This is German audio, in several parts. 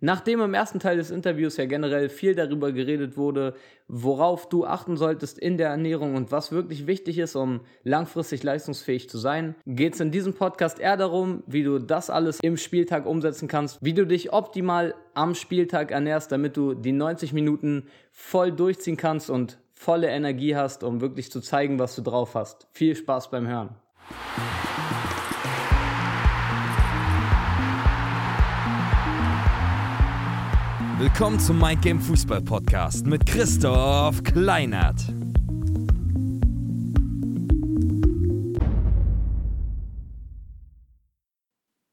Nachdem im ersten Teil des Interviews ja generell viel darüber geredet wurde, worauf du achten solltest in der Ernährung und was wirklich wichtig ist, um langfristig leistungsfähig zu sein, geht es in diesem Podcast eher darum, wie du das alles im Spieltag umsetzen kannst, wie du dich optimal am Spieltag ernährst, damit du die 90 Minuten voll durchziehen kannst und volle Energie hast, um wirklich zu zeigen, was du drauf hast. Viel Spaß beim Hören. Willkommen zum Mind Game Fußball Podcast mit Christoph Kleinert.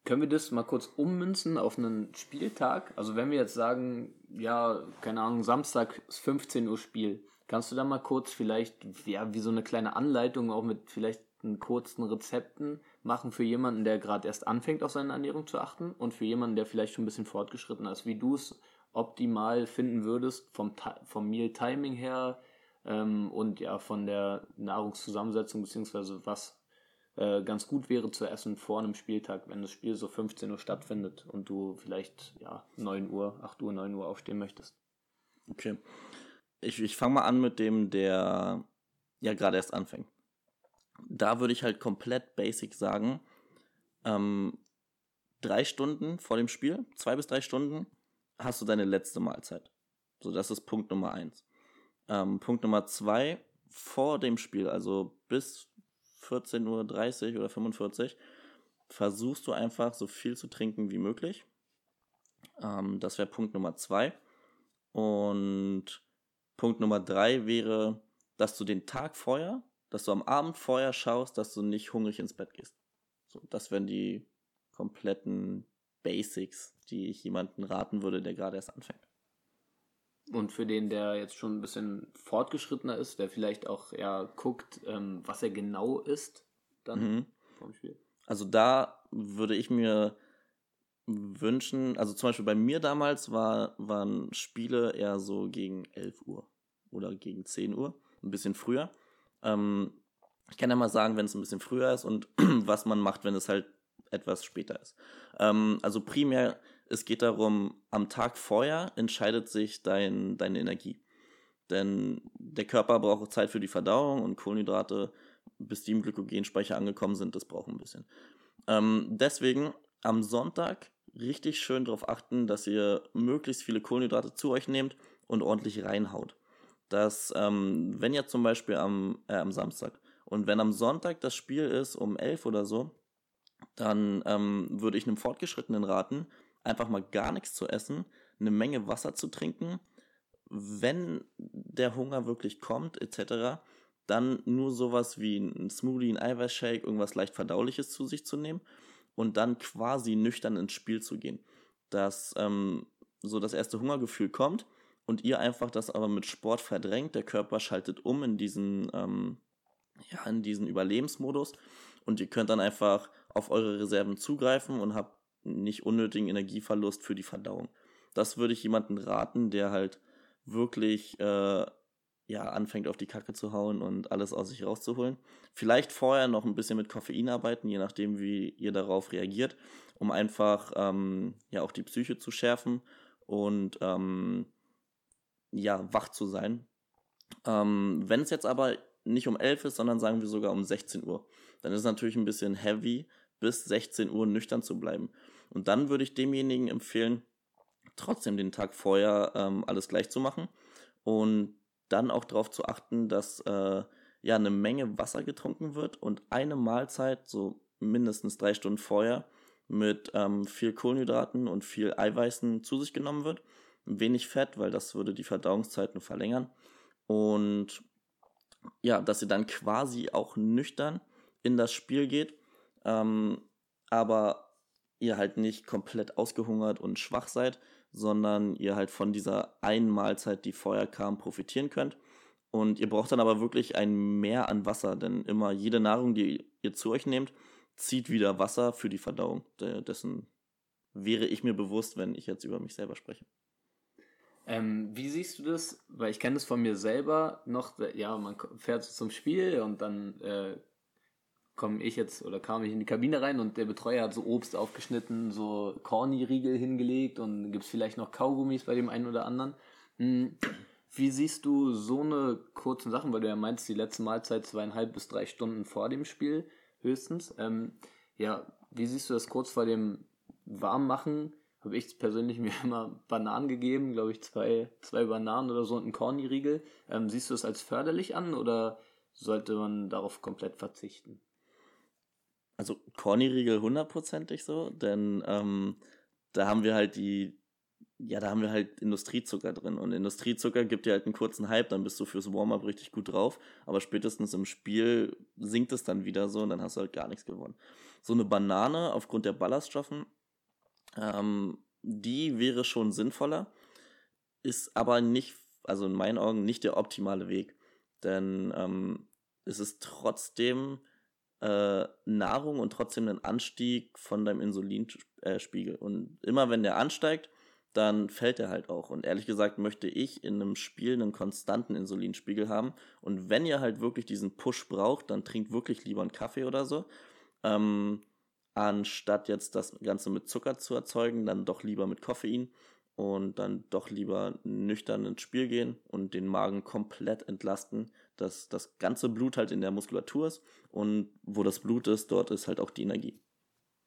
Können wir das mal kurz ummünzen auf einen Spieltag? Also wenn wir jetzt sagen, ja, keine Ahnung, Samstag ist 15 Uhr Spiel, kannst du da mal kurz vielleicht, ja, wie so eine kleine Anleitung auch mit vielleicht kurzen Rezepten machen für jemanden, der gerade erst anfängt, auf seine Ernährung zu achten und für jemanden, der vielleicht schon ein bisschen fortgeschritten ist, wie du es optimal finden würdest, vom, vom Meal-Timing her ähm, und ja von der Nahrungszusammensetzung, beziehungsweise was äh, ganz gut wäre zu essen vor einem Spieltag, wenn das Spiel so 15 Uhr stattfindet und du vielleicht ja 9 Uhr, 8 Uhr, 9 Uhr aufstehen möchtest. Okay. Ich, ich fange mal an mit dem, der ja gerade erst anfängt. Da würde ich halt komplett basic sagen, ähm, drei Stunden vor dem Spiel, zwei bis drei Stunden, hast du deine letzte Mahlzeit. So, das ist Punkt Nummer eins. Ähm, Punkt Nummer zwei, vor dem Spiel, also bis 14.30 Uhr oder 45 versuchst du einfach so viel zu trinken wie möglich. Ähm, das wäre Punkt Nummer zwei. Und Punkt Nummer drei wäre, dass du den Tag vorher, dass du am Abend vorher schaust, dass du nicht hungrig ins Bett gehst. So, das wären die kompletten Basics, die ich jemandem raten würde, der gerade erst anfängt. Und für den, der jetzt schon ein bisschen fortgeschrittener ist, der vielleicht auch ja guckt, ähm, was er genau ist, dann mhm. vom Spiel. Also da würde ich mir wünschen, also zum Beispiel bei mir damals war, waren Spiele eher so gegen 11 Uhr oder gegen 10 Uhr, ein bisschen früher. Ähm, ich kann ja mal sagen, wenn es ein bisschen früher ist und was man macht, wenn es halt etwas später ist. Ähm, also primär, es geht darum, am Tag vorher entscheidet sich dein, deine Energie. Denn der Körper braucht Zeit für die Verdauung und Kohlenhydrate, bis die im Glykogenspeicher angekommen sind, das braucht ein bisschen. Ähm, deswegen am Sonntag richtig schön darauf achten, dass ihr möglichst viele Kohlenhydrate zu euch nehmt und ordentlich reinhaut. Dass, ähm, wenn ihr zum Beispiel am, äh, am Samstag und wenn am Sonntag das Spiel ist um 11 oder so, dann ähm, würde ich einem Fortgeschrittenen raten, einfach mal gar nichts zu essen, eine Menge Wasser zu trinken, wenn der Hunger wirklich kommt, etc., dann nur sowas wie ein Smoothie, ein Eiweißshake, irgendwas leicht verdauliches zu sich zu nehmen und dann quasi nüchtern ins Spiel zu gehen. Dass ähm, so das erste Hungergefühl kommt und ihr einfach das aber mit Sport verdrängt. Der Körper schaltet um in diesen, ähm, ja, in diesen Überlebensmodus und ihr könnt dann einfach auf eure Reserven zugreifen und habt nicht unnötigen Energieverlust für die Verdauung. Das würde ich jemanden raten, der halt wirklich äh, ja, anfängt auf die Kacke zu hauen und alles aus sich rauszuholen. Vielleicht vorher noch ein bisschen mit Koffein arbeiten, je nachdem, wie ihr darauf reagiert, um einfach ähm, ja auch die Psyche zu schärfen und ähm, ja, wach zu sein. Ähm, Wenn es jetzt aber nicht um 11 ist, sondern sagen wir sogar um 16 Uhr, dann ist es natürlich ein bisschen heavy, bis 16 Uhr nüchtern zu bleiben. Und dann würde ich demjenigen empfehlen, trotzdem den Tag vorher ähm, alles gleich zu machen und dann auch darauf zu achten, dass äh, ja eine Menge Wasser getrunken wird und eine Mahlzeit so mindestens drei Stunden vorher mit ähm, viel Kohlenhydraten und viel Eiweißen zu sich genommen wird. Wenig Fett, weil das würde die Verdauungszeiten verlängern. Und ja, dass ihr dann quasi auch nüchtern in das Spiel geht, ähm, aber ihr halt nicht komplett ausgehungert und schwach seid, sondern ihr halt von dieser einen Mahlzeit, die vorher kam, profitieren könnt. Und ihr braucht dann aber wirklich ein Mehr an Wasser, denn immer jede Nahrung, die ihr zu euch nehmt, zieht wieder Wasser für die Verdauung. Dessen wäre ich mir bewusst, wenn ich jetzt über mich selber spreche. Ähm, wie siehst du das? Weil ich kenne das von mir selber noch, ja, man fährt zum Spiel und dann äh, komme ich jetzt oder kam ich in die Kabine rein und der Betreuer hat so Obst aufgeschnitten, so Corny-Riegel hingelegt und gibt es vielleicht noch Kaugummis bei dem einen oder anderen. Hm, wie siehst du so eine kurzen Sachen, weil du ja meinst, die letzte Mahlzeit zweieinhalb bis drei Stunden vor dem Spiel höchstens. Ähm, ja, wie siehst du das kurz vor dem Warmmachen? Habe ich persönlich mir immer Bananen gegeben, glaube ich, zwei, zwei Bananen oder so und einen Corny-Riegel. Ähm, siehst du es als förderlich an oder sollte man darauf komplett verzichten? Also Corny-Riegel hundertprozentig so, denn ähm, da haben wir halt die, ja, da haben wir halt Industriezucker drin. Und Industriezucker gibt dir halt einen kurzen Hype, dann bist du fürs Warm-up richtig gut drauf. Aber spätestens im Spiel sinkt es dann wieder so und dann hast du halt gar nichts gewonnen. So eine Banane aufgrund der Ballaststoffen, ähm, die wäre schon sinnvoller, ist aber nicht, also in meinen Augen, nicht der optimale Weg. Denn ähm, es ist trotzdem äh, Nahrung und trotzdem ein Anstieg von deinem Insulinspiegel. Und immer wenn der ansteigt, dann fällt er halt auch. Und ehrlich gesagt möchte ich in einem Spiel einen konstanten Insulinspiegel haben. Und wenn ihr halt wirklich diesen Push braucht, dann trinkt wirklich lieber einen Kaffee oder so. Ähm, anstatt jetzt das Ganze mit Zucker zu erzeugen, dann doch lieber mit Koffein und dann doch lieber nüchtern ins Spiel gehen und den Magen komplett entlasten, dass das ganze Blut halt in der Muskulatur ist und wo das Blut ist, dort ist halt auch die Energie.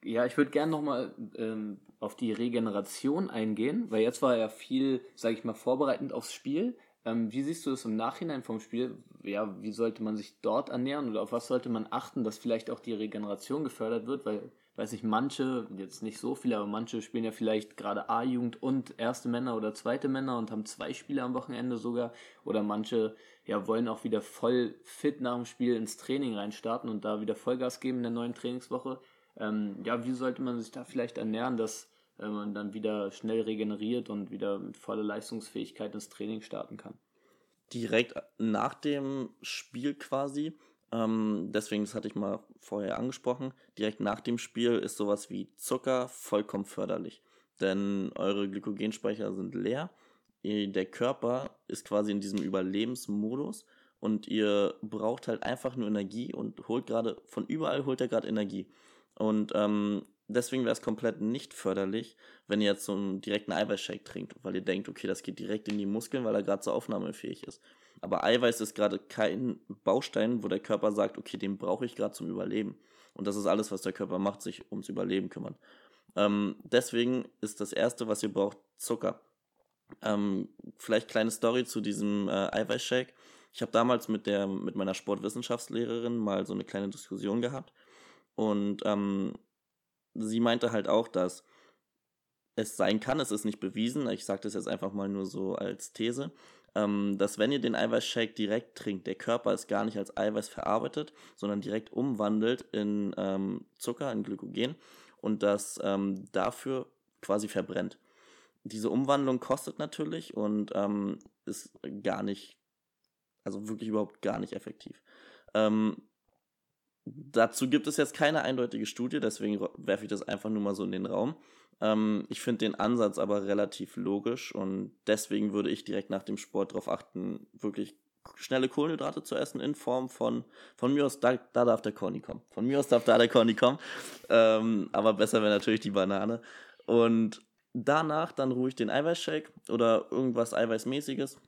Ja, ich würde gerne nochmal ähm, auf die Regeneration eingehen, weil jetzt war ja viel, sage ich mal, vorbereitend aufs Spiel. Ähm, wie siehst du es im Nachhinein vom Spiel? Ja, wie sollte man sich dort ernähren oder auf was sollte man achten, dass vielleicht auch die Regeneration gefördert wird? Weil weiß ich, manche, jetzt nicht so viele, aber manche spielen ja vielleicht gerade A-Jugend und erste Männer oder zweite Männer und haben zwei Spiele am Wochenende sogar. Oder manche ja wollen auch wieder voll fit nach dem Spiel ins Training reinstarten und da wieder Vollgas geben in der neuen Trainingswoche. Ähm, ja, wie sollte man sich da vielleicht ernähren, dass äh, man dann wieder schnell regeneriert und wieder mit voller Leistungsfähigkeit ins Training starten kann? Direkt nach dem Spiel quasi ähm, deswegen, das hatte ich mal vorher angesprochen, direkt nach dem Spiel ist sowas wie Zucker vollkommen förderlich. Denn eure Glykogenspeicher sind leer, der Körper ist quasi in diesem Überlebensmodus und ihr braucht halt einfach nur Energie und holt gerade, von überall holt er gerade Energie. Und ähm, deswegen wäre es komplett nicht förderlich, wenn ihr jetzt so einen direkten Eiweißshake trinkt, weil ihr denkt, okay, das geht direkt in die Muskeln, weil er gerade so aufnahmefähig ist. Aber Eiweiß ist gerade kein Baustein, wo der Körper sagt, okay, den brauche ich gerade zum Überleben. Und das ist alles, was der Körper macht, sich ums Überleben kümmern. Ähm, deswegen ist das Erste, was ihr braucht, Zucker. Ähm, vielleicht kleine Story zu diesem äh, Eiweißshake. Ich habe damals mit, der, mit meiner Sportwissenschaftslehrerin mal so eine kleine Diskussion gehabt. Und ähm, sie meinte halt auch, dass es sein kann, es ist nicht bewiesen, ich sage das jetzt einfach mal nur so als These, dass wenn ihr den Eiweißshake direkt trinkt, der Körper es gar nicht als Eiweiß verarbeitet, sondern direkt umwandelt in ähm, Zucker, in Glykogen und das ähm, dafür quasi verbrennt. Diese Umwandlung kostet natürlich und ähm, ist gar nicht, also wirklich überhaupt gar nicht effektiv. Ähm, dazu gibt es jetzt keine eindeutige Studie, deswegen werfe ich das einfach nur mal so in den Raum. Ähm, ich finde den Ansatz aber relativ logisch und deswegen würde ich direkt nach dem Sport darauf achten, wirklich schnelle Kohlenhydrate zu essen in Form von, von mir aus, da, da darf der Corny kommen. Von mir aus darf da der Corny kommen. Ähm, aber besser wäre natürlich die Banane. Und danach dann ruhig den Eiweißshake oder irgendwas Eiweißmäßiges.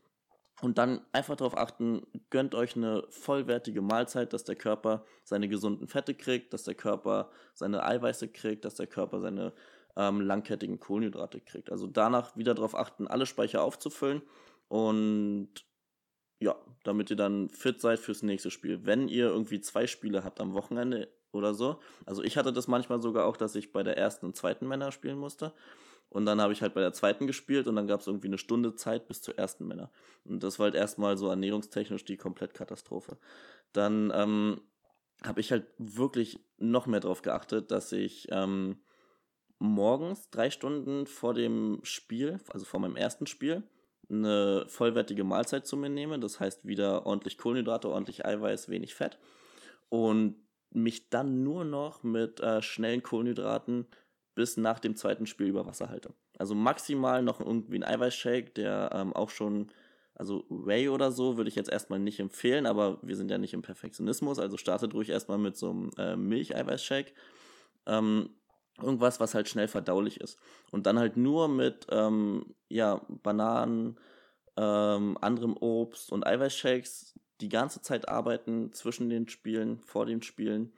Und dann einfach darauf achten, gönnt euch eine vollwertige Mahlzeit, dass der Körper seine gesunden Fette kriegt, dass der Körper seine Eiweiße kriegt, dass der Körper seine ähm, langkettigen Kohlenhydrate kriegt. Also danach wieder darauf achten, alle Speicher aufzufüllen und ja, damit ihr dann fit seid fürs nächste Spiel. Wenn ihr irgendwie zwei Spiele habt am Wochenende oder so, also ich hatte das manchmal sogar auch, dass ich bei der ersten und zweiten Männer spielen musste. Und dann habe ich halt bei der zweiten gespielt und dann gab es irgendwie eine Stunde Zeit bis zur ersten Männer. Und das war halt erstmal so ernährungstechnisch die Komplettkatastrophe. Dann ähm, habe ich halt wirklich noch mehr darauf geachtet, dass ich ähm, morgens drei Stunden vor dem Spiel, also vor meinem ersten Spiel, eine vollwertige Mahlzeit zu mir nehme. Das heißt wieder ordentlich Kohlenhydrate, ordentlich Eiweiß, wenig Fett. Und mich dann nur noch mit äh, schnellen Kohlenhydraten bis nach dem zweiten Spiel über Wasser halte. Also maximal noch irgendwie ein Eiweißshake, der ähm, auch schon Also Whey oder so würde ich jetzt erstmal nicht empfehlen, aber wir sind ja nicht im Perfektionismus, also startet ruhig erstmal mit so einem äh, Milcheiweißshake. Ähm, irgendwas, was halt schnell verdaulich ist. Und dann halt nur mit ähm, ja, Bananen, ähm, anderem Obst und Eiweißshakes die ganze Zeit arbeiten zwischen den Spielen, vor den Spielen,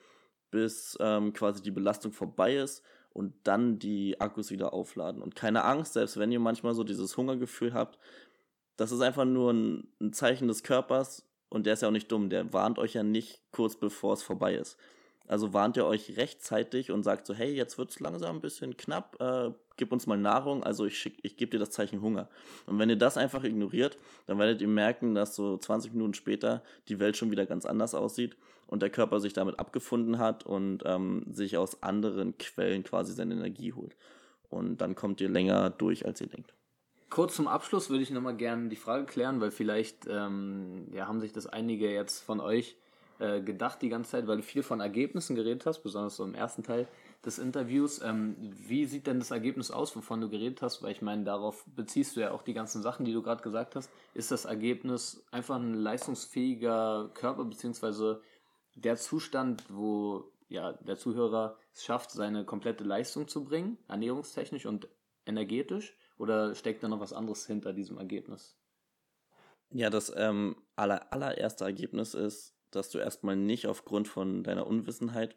bis ähm, quasi die Belastung vorbei ist und dann die Akkus wieder aufladen. Und keine Angst, selbst wenn ihr manchmal so dieses Hungergefühl habt, das ist einfach nur ein, ein Zeichen des Körpers und der ist ja auch nicht dumm, der warnt euch ja nicht kurz bevor es vorbei ist. Also warnt ihr euch rechtzeitig und sagt so, hey, jetzt wird es langsam ein bisschen knapp, äh, gib uns mal Nahrung, also ich, ich gebe dir das Zeichen Hunger. Und wenn ihr das einfach ignoriert, dann werdet ihr merken, dass so 20 Minuten später die Welt schon wieder ganz anders aussieht und der Körper sich damit abgefunden hat und ähm, sich aus anderen Quellen quasi seine Energie holt. Und dann kommt ihr länger durch, als ihr denkt. Kurz zum Abschluss würde ich nochmal gerne die Frage klären, weil vielleicht ähm, ja, haben sich das einige jetzt von euch äh, gedacht die ganze Zeit, weil du viel von Ergebnissen geredet hast, besonders so im ersten Teil des Interviews. Ähm, wie sieht denn das Ergebnis aus, wovon du geredet hast? Weil ich meine, darauf beziehst du ja auch die ganzen Sachen, die du gerade gesagt hast. Ist das Ergebnis einfach ein leistungsfähiger Körper, beziehungsweise der Zustand, wo ja, der Zuhörer es schafft, seine komplette Leistung zu bringen, ernährungstechnisch und energetisch? Oder steckt da noch was anderes hinter diesem Ergebnis? Ja, das ähm, aller, allererste Ergebnis ist, dass du erstmal nicht aufgrund von deiner Unwissenheit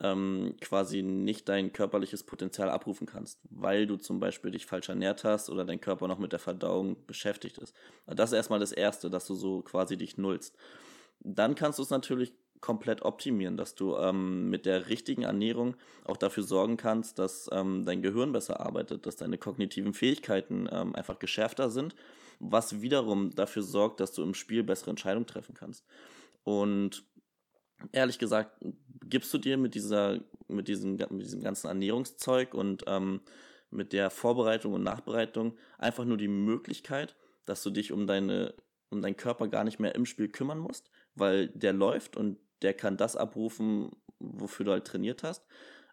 ähm, quasi nicht dein körperliches Potenzial abrufen kannst, weil du zum Beispiel dich falsch ernährt hast oder dein Körper noch mit der Verdauung beschäftigt ist. Das ist erstmal das Erste, dass du so quasi dich nullst. Dann kannst du es natürlich komplett optimieren, dass du ähm, mit der richtigen Ernährung auch dafür sorgen kannst, dass ähm, dein Gehirn besser arbeitet, dass deine kognitiven Fähigkeiten ähm, einfach geschärfter sind, was wiederum dafür sorgt, dass du im Spiel bessere Entscheidungen treffen kannst. Und ehrlich gesagt, gibst du dir mit dieser, mit diesem, mit diesem ganzen Ernährungszeug und ähm, mit der Vorbereitung und Nachbereitung einfach nur die Möglichkeit, dass du dich um deine, um deinen Körper gar nicht mehr im Spiel kümmern musst, weil der läuft und der kann das abrufen, wofür du halt trainiert hast.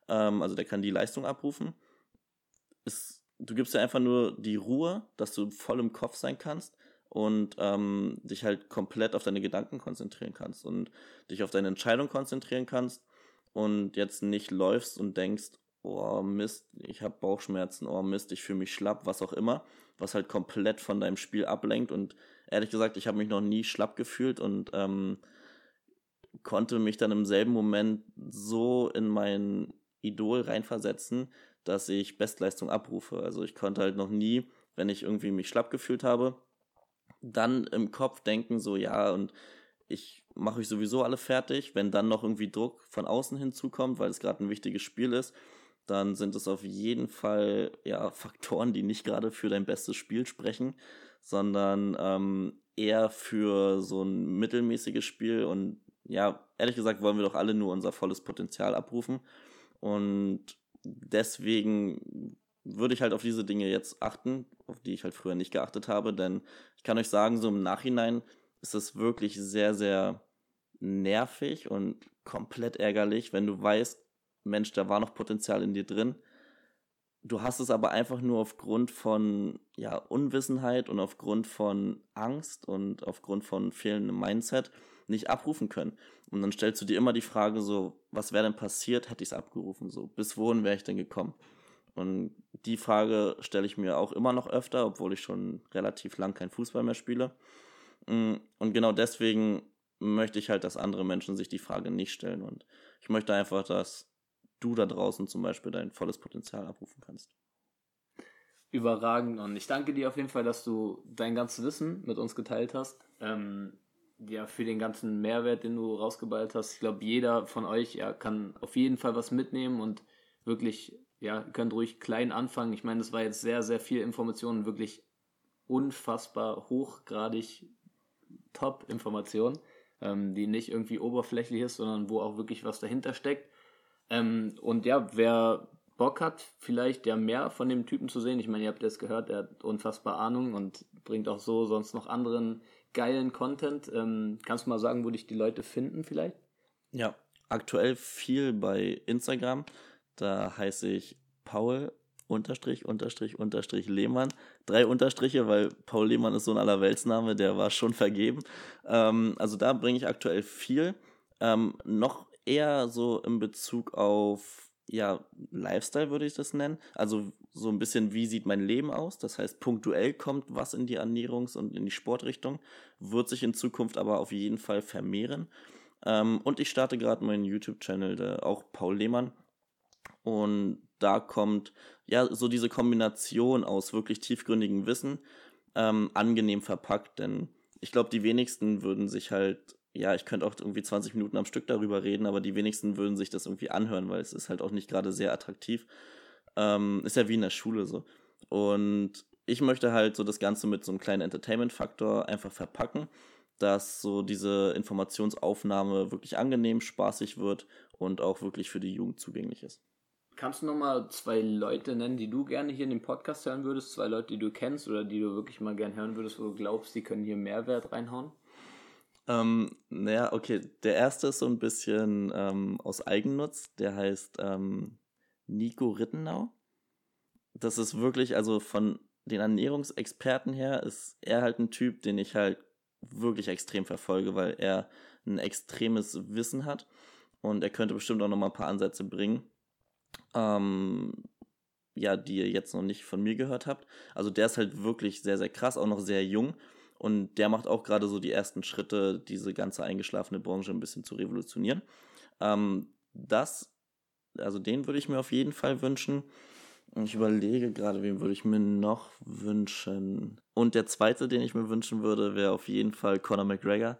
Ähm, also der kann die Leistung abrufen. Es, du gibst dir einfach nur die Ruhe, dass du voll im Kopf sein kannst und ähm, dich halt komplett auf deine Gedanken konzentrieren kannst und dich auf deine Entscheidung konzentrieren kannst und jetzt nicht läufst und denkst, oh Mist, ich habe Bauchschmerzen, oh Mist, ich fühle mich schlapp, was auch immer, was halt komplett von deinem Spiel ablenkt und ehrlich gesagt, ich habe mich noch nie schlapp gefühlt und ähm, konnte mich dann im selben Moment so in mein Idol reinversetzen, dass ich Bestleistung abrufe. Also ich konnte halt noch nie, wenn ich irgendwie mich schlapp gefühlt habe, dann im Kopf denken, so ja, und ich mache euch sowieso alle fertig. Wenn dann noch irgendwie Druck von außen hinzukommt, weil es gerade ein wichtiges Spiel ist, dann sind es auf jeden Fall ja Faktoren, die nicht gerade für dein bestes Spiel sprechen, sondern ähm, eher für so ein mittelmäßiges Spiel. Und ja, ehrlich gesagt wollen wir doch alle nur unser volles Potenzial abrufen. Und deswegen würde ich halt auf diese Dinge jetzt achten, auf die ich halt früher nicht geachtet habe, denn ich kann euch sagen, so im Nachhinein ist es wirklich sehr, sehr nervig und komplett ärgerlich, wenn du weißt, Mensch, da war noch Potenzial in dir drin. Du hast es aber einfach nur aufgrund von ja, Unwissenheit und aufgrund von Angst und aufgrund von fehlendem Mindset nicht abrufen können. Und dann stellst du dir immer die Frage so, was wäre denn passiert, hätte ich es abgerufen? So, bis wohin wäre ich denn gekommen? Und die Frage stelle ich mir auch immer noch öfter, obwohl ich schon relativ lang kein Fußball mehr spiele. Mm, und genau deswegen möchte ich halt, dass andere Menschen sich die Frage nicht stellen. Und ich möchte einfach, dass du da draußen zum Beispiel dein volles Potenzial abrufen kannst. Überragend. Und ich danke dir auf jeden Fall, dass du dein ganzes Wissen mit uns geteilt hast. Ähm, ja, für den ganzen Mehrwert, den du rausgeballt hast. Ich glaube, jeder von euch ja, kann auf jeden Fall was mitnehmen und wirklich ja, könnt ruhig klein anfangen. Ich meine, das war jetzt sehr, sehr viel Information, wirklich unfassbar hochgradig Top-Information, ähm, die nicht irgendwie oberflächlich ist, sondern wo auch wirklich was dahinter steckt. Ähm, und ja, wer Bock hat, vielleicht ja mehr von dem Typen zu sehen. Ich meine, ihr habt das gehört, er hat unfassbar Ahnung und bringt auch so sonst noch anderen geilen Content. Ähm, kannst du mal sagen, wo dich die Leute finden vielleicht? Ja, aktuell viel bei Instagram. Da heiße ich Paul unterstrich unterstrich unterstrich Lehmann. drei Unterstriche, weil Paul Lehmann ist so ein Allerweltsname, der war schon vergeben. Ähm, also da bringe ich aktuell viel. Ähm, noch eher so in Bezug auf ja, Lifestyle würde ich das nennen. Also so ein bisschen, wie sieht mein Leben aus? Das heißt, punktuell kommt was in die Ernährungs- und in die Sportrichtung, wird sich in Zukunft aber auf jeden Fall vermehren. Ähm, und ich starte gerade meinen YouTube-Channel, auch Paul Lehmann. Und da kommt ja so diese Kombination aus wirklich tiefgründigem Wissen, ähm, angenehm verpackt, denn ich glaube, die wenigsten würden sich halt, ja, ich könnte auch irgendwie 20 Minuten am Stück darüber reden, aber die wenigsten würden sich das irgendwie anhören, weil es ist halt auch nicht gerade sehr attraktiv. Ähm, ist ja wie in der Schule so. Und ich möchte halt so das Ganze mit so einem kleinen Entertainment-Faktor einfach verpacken, dass so diese Informationsaufnahme wirklich angenehm, spaßig wird und auch wirklich für die Jugend zugänglich ist. Kannst du nochmal zwei Leute nennen, die du gerne hier in dem Podcast hören würdest? Zwei Leute, die du kennst oder die du wirklich mal gerne hören würdest, wo du glaubst, die können hier Mehrwert reinhauen? Ähm, naja, okay. Der erste ist so ein bisschen ähm, aus Eigennutz. Der heißt ähm, Nico Rittenau. Das ist wirklich, also von den Ernährungsexperten her, ist er halt ein Typ, den ich halt wirklich extrem verfolge, weil er ein extremes Wissen hat. Und er könnte bestimmt auch noch mal ein paar Ansätze bringen ähm, ja, die ihr jetzt noch nicht von mir gehört habt. Also der ist halt wirklich sehr, sehr krass, auch noch sehr jung. Und der macht auch gerade so die ersten Schritte, diese ganze eingeschlafene Branche ein bisschen zu revolutionieren. Ähm, das, also den würde ich mir auf jeden Fall wünschen. Ich überlege gerade, wen würde ich mir noch wünschen. Und der zweite, den ich mir wünschen würde, wäre auf jeden Fall Conor McGregor.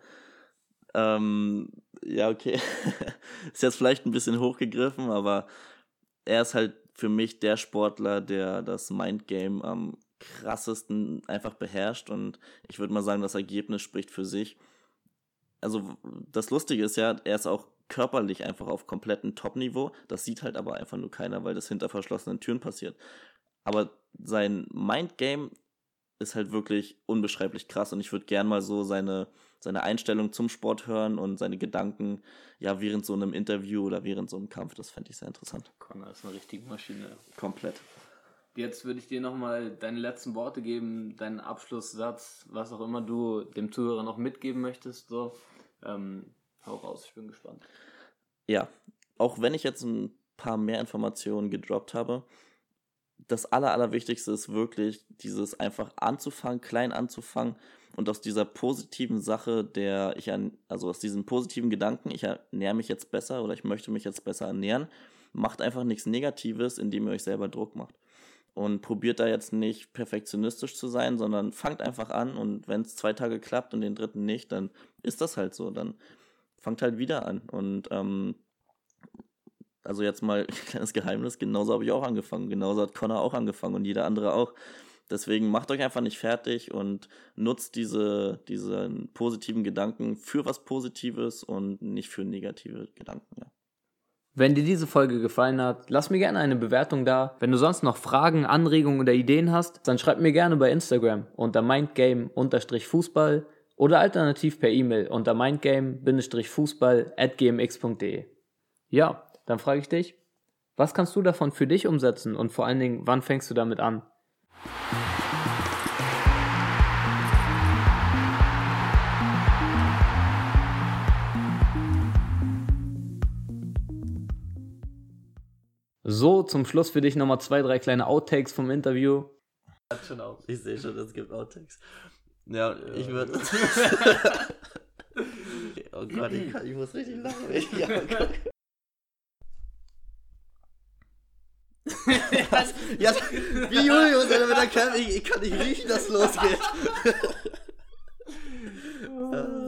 Ähm, ja, okay. ist jetzt vielleicht ein bisschen hochgegriffen, aber er ist halt für mich der Sportler, der das Mindgame am krassesten einfach beherrscht und ich würde mal sagen, das Ergebnis spricht für sich. Also das Lustige ist ja, er ist auch körperlich einfach auf komplettem Top-Niveau. Das sieht halt aber einfach nur keiner, weil das hinter verschlossenen Türen passiert. Aber sein Mindgame ist halt wirklich unbeschreiblich krass und ich würde gern mal so seine, seine Einstellung zum Sport hören und seine Gedanken, ja, während so einem Interview oder während so einem Kampf, das fände ich sehr interessant. Connor ist eine richtige Maschine. Komplett. Jetzt würde ich dir nochmal deine letzten Worte geben, deinen Abschlusssatz, was auch immer du dem Zuhörer noch mitgeben möchtest. So. Ähm, hau raus, ich bin gespannt. Ja, auch wenn ich jetzt ein paar mehr Informationen gedroppt habe, das Aller, Allerwichtigste ist wirklich dieses einfach anzufangen, klein anzufangen und aus dieser positiven Sache, der ich an, also aus diesem positiven Gedanken, ich ernähre mich jetzt besser oder ich möchte mich jetzt besser ernähren, macht einfach nichts Negatives, indem ihr euch selber Druck macht. Und probiert da jetzt nicht perfektionistisch zu sein, sondern fangt einfach an und wenn es zwei Tage klappt und den dritten nicht, dann ist das halt so. Dann fangt halt wieder an. Und ähm, also jetzt mal ein kleines Geheimnis, genauso habe ich auch angefangen, genauso hat Connor auch angefangen und jeder andere auch. Deswegen macht euch einfach nicht fertig und nutzt diese, diesen positiven Gedanken für was Positives und nicht für negative Gedanken. Ja. Wenn dir diese Folge gefallen hat, lass mir gerne eine Bewertung da. Wenn du sonst noch Fragen, Anregungen oder Ideen hast, dann schreib mir gerne bei Instagram unter mindgame-fußball oder alternativ per E-Mail unter mindgame-fußball at gmx.de. Ja, dann frage ich dich, was kannst du davon für dich umsetzen und vor allen Dingen, wann fängst du damit an? So, zum Schluss für dich nochmal zwei, drei kleine Outtakes vom Interview. Ich sehe schon, es gibt Outtakes. Ja, ja. ich würde. oh Gott, ich, kann, ich, muss richtig lachen. Ja, ja, wie Julius, wenn er kann, ich, ich kann nicht riechen, dass es losgeht. Oh.